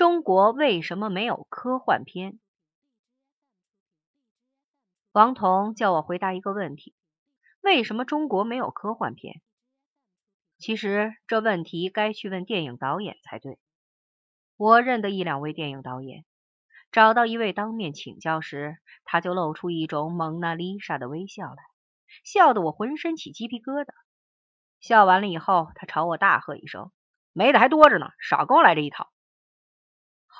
中国为什么没有科幻片？王彤叫我回答一个问题：为什么中国没有科幻片？其实这问题该去问电影导演才对。我认得一两位电影导演，找到一位当面请教时，他就露出一种蒙娜丽莎的微笑来，笑得我浑身起鸡皮疙瘩。笑完了以后，他朝我大喝一声：“没的还多着呢，少跟我来这一套！”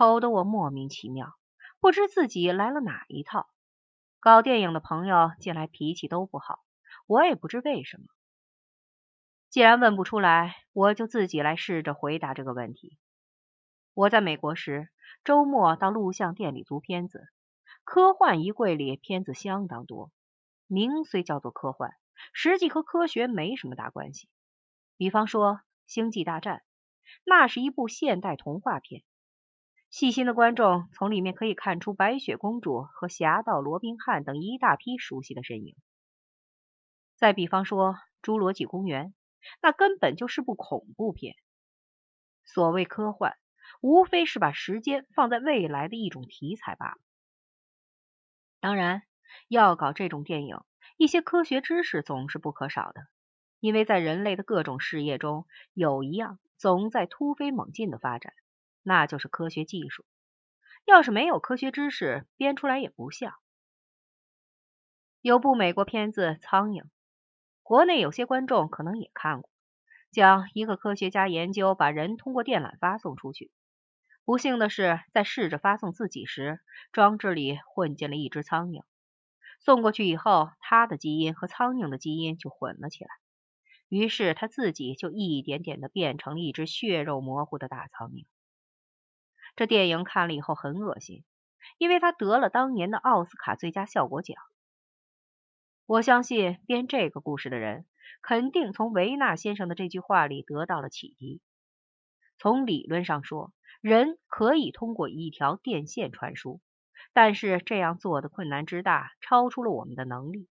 吼得我莫名其妙，不知自己来了哪一套。搞电影的朋友近来脾气都不好，我也不知为什么。既然问不出来，我就自己来试着回答这个问题。我在美国时，周末到录像店里租片子，科幻衣柜里片子相当多。名虽叫做科幻，实际和科学没什么大关系。比方说《星际大战》，那是一部现代童话片。细心的观众从里面可以看出白雪公主和侠盗罗宾汉等一大批熟悉的身影。再比方说《侏罗纪公园》，那根本就是部恐怖片。所谓科幻，无非是把时间放在未来的一种题材罢了。当然，要搞这种电影，一些科学知识总是不可少的，因为在人类的各种事业中，有一样总在突飞猛进的发展。那就是科学技术，要是没有科学知识，编出来也不像。有部美国片子《苍蝇》，国内有些观众可能也看过，讲一个科学家研究把人通过电缆发送出去，不幸的是，在试着发送自己时，装置里混进了一只苍蝇，送过去以后，他的基因和苍蝇的基因就混了起来，于是他自己就一点点的变成了一只血肉模糊的大苍蝇。这电影看了以后很恶心，因为他得了当年的奥斯卡最佳效果奖。我相信编这个故事的人肯定从维纳先生的这句话里得到了启迪。从理论上说，人可以通过一条电线传输，但是这样做的困难之大，超出了我们的能力。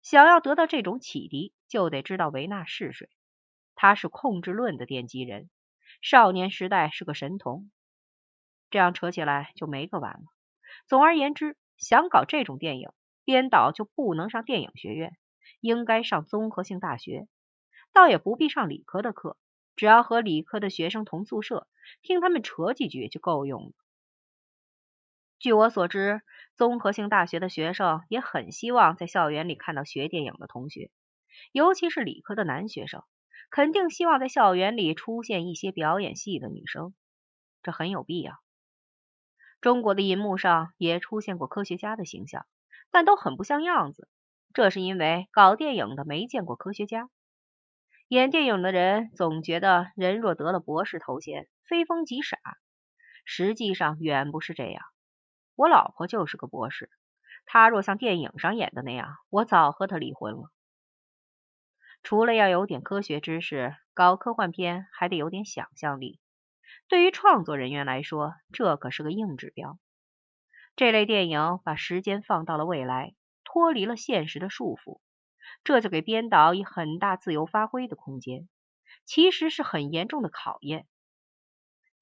想要得到这种启迪，就得知道维纳是谁。他是控制论的奠基人，少年时代是个神童。这样扯起来就没个完了。总而言之，想搞这种电影，编导就不能上电影学院，应该上综合性大学。倒也不必上理科的课，只要和理科的学生同宿舍，听他们扯几句就够用了。据我所知，综合性大学的学生也很希望在校园里看到学电影的同学，尤其是理科的男学生，肯定希望在校园里出现一些表演系的女生，这很有必要。中国的银幕上也出现过科学家的形象，但都很不像样子。这是因为搞电影的没见过科学家，演电影的人总觉得人若得了博士头衔，非疯即傻。实际上远不是这样。我老婆就是个博士，她若像电影上演的那样，我早和她离婚了。除了要有点科学知识，搞科幻片还得有点想象力。对于创作人员来说，这可是个硬指标。这类电影把时间放到了未来，脱离了现实的束缚，这就给编导以很大自由发挥的空间，其实是很严重的考验。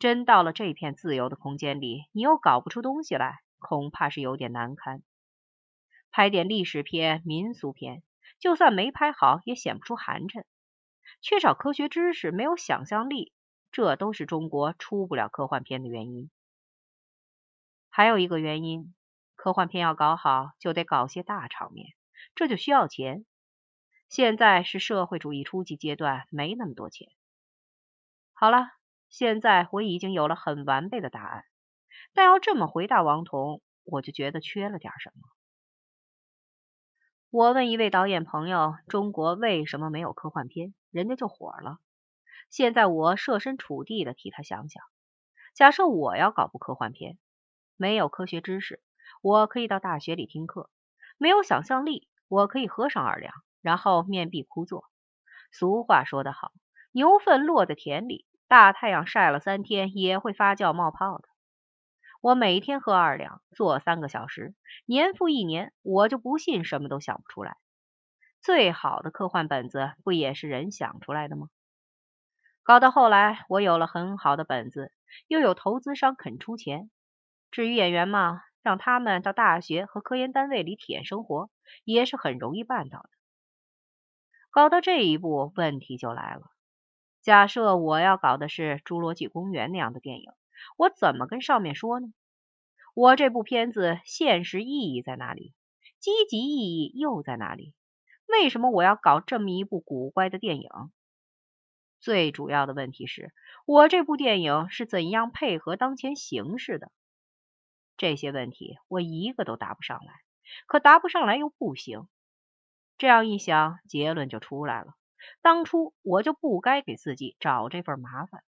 真到了这片自由的空间里，你又搞不出东西来，恐怕是有点难堪。拍点历史片、民俗片，就算没拍好，也显不出寒碜。缺少科学知识，没有想象力。这都是中国出不了科幻片的原因。还有一个原因，科幻片要搞好，就得搞些大场面，这就需要钱。现在是社会主义初级阶段，没那么多钱。好了，现在我已经有了很完备的答案，但要这么回答王彤，我就觉得缺了点什么。我问一位导演朋友：“中国为什么没有科幻片？”人家就火了。现在我设身处地的替他想想，假设我要搞部科幻片，没有科学知识，我可以到大学里听课；没有想象力，我可以合上耳梁，然后面壁枯坐。俗话说得好，牛粪落在田里，大太阳晒了三天也会发酵冒泡的。我每天喝二两，坐三个小时，年复一年，我就不信什么都想不出来。最好的科幻本子不也是人想出来的吗？搞到后来，我有了很好的本子，又有投资商肯出钱。至于演员嘛，让他们到大学和科研单位里体验生活，也是很容易办到的。搞到这一步，问题就来了。假设我要搞的是《侏罗纪公园》那样的电影，我怎么跟上面说呢？我这部片子现实意义在哪里？积极意义又在哪里？为什么我要搞这么一部古怪的电影？最主要的问题是，我这部电影是怎样配合当前形势的？这些问题我一个都答不上来，可答不上来又不行。这样一想，结论就出来了：当初我就不该给自己找这份麻烦。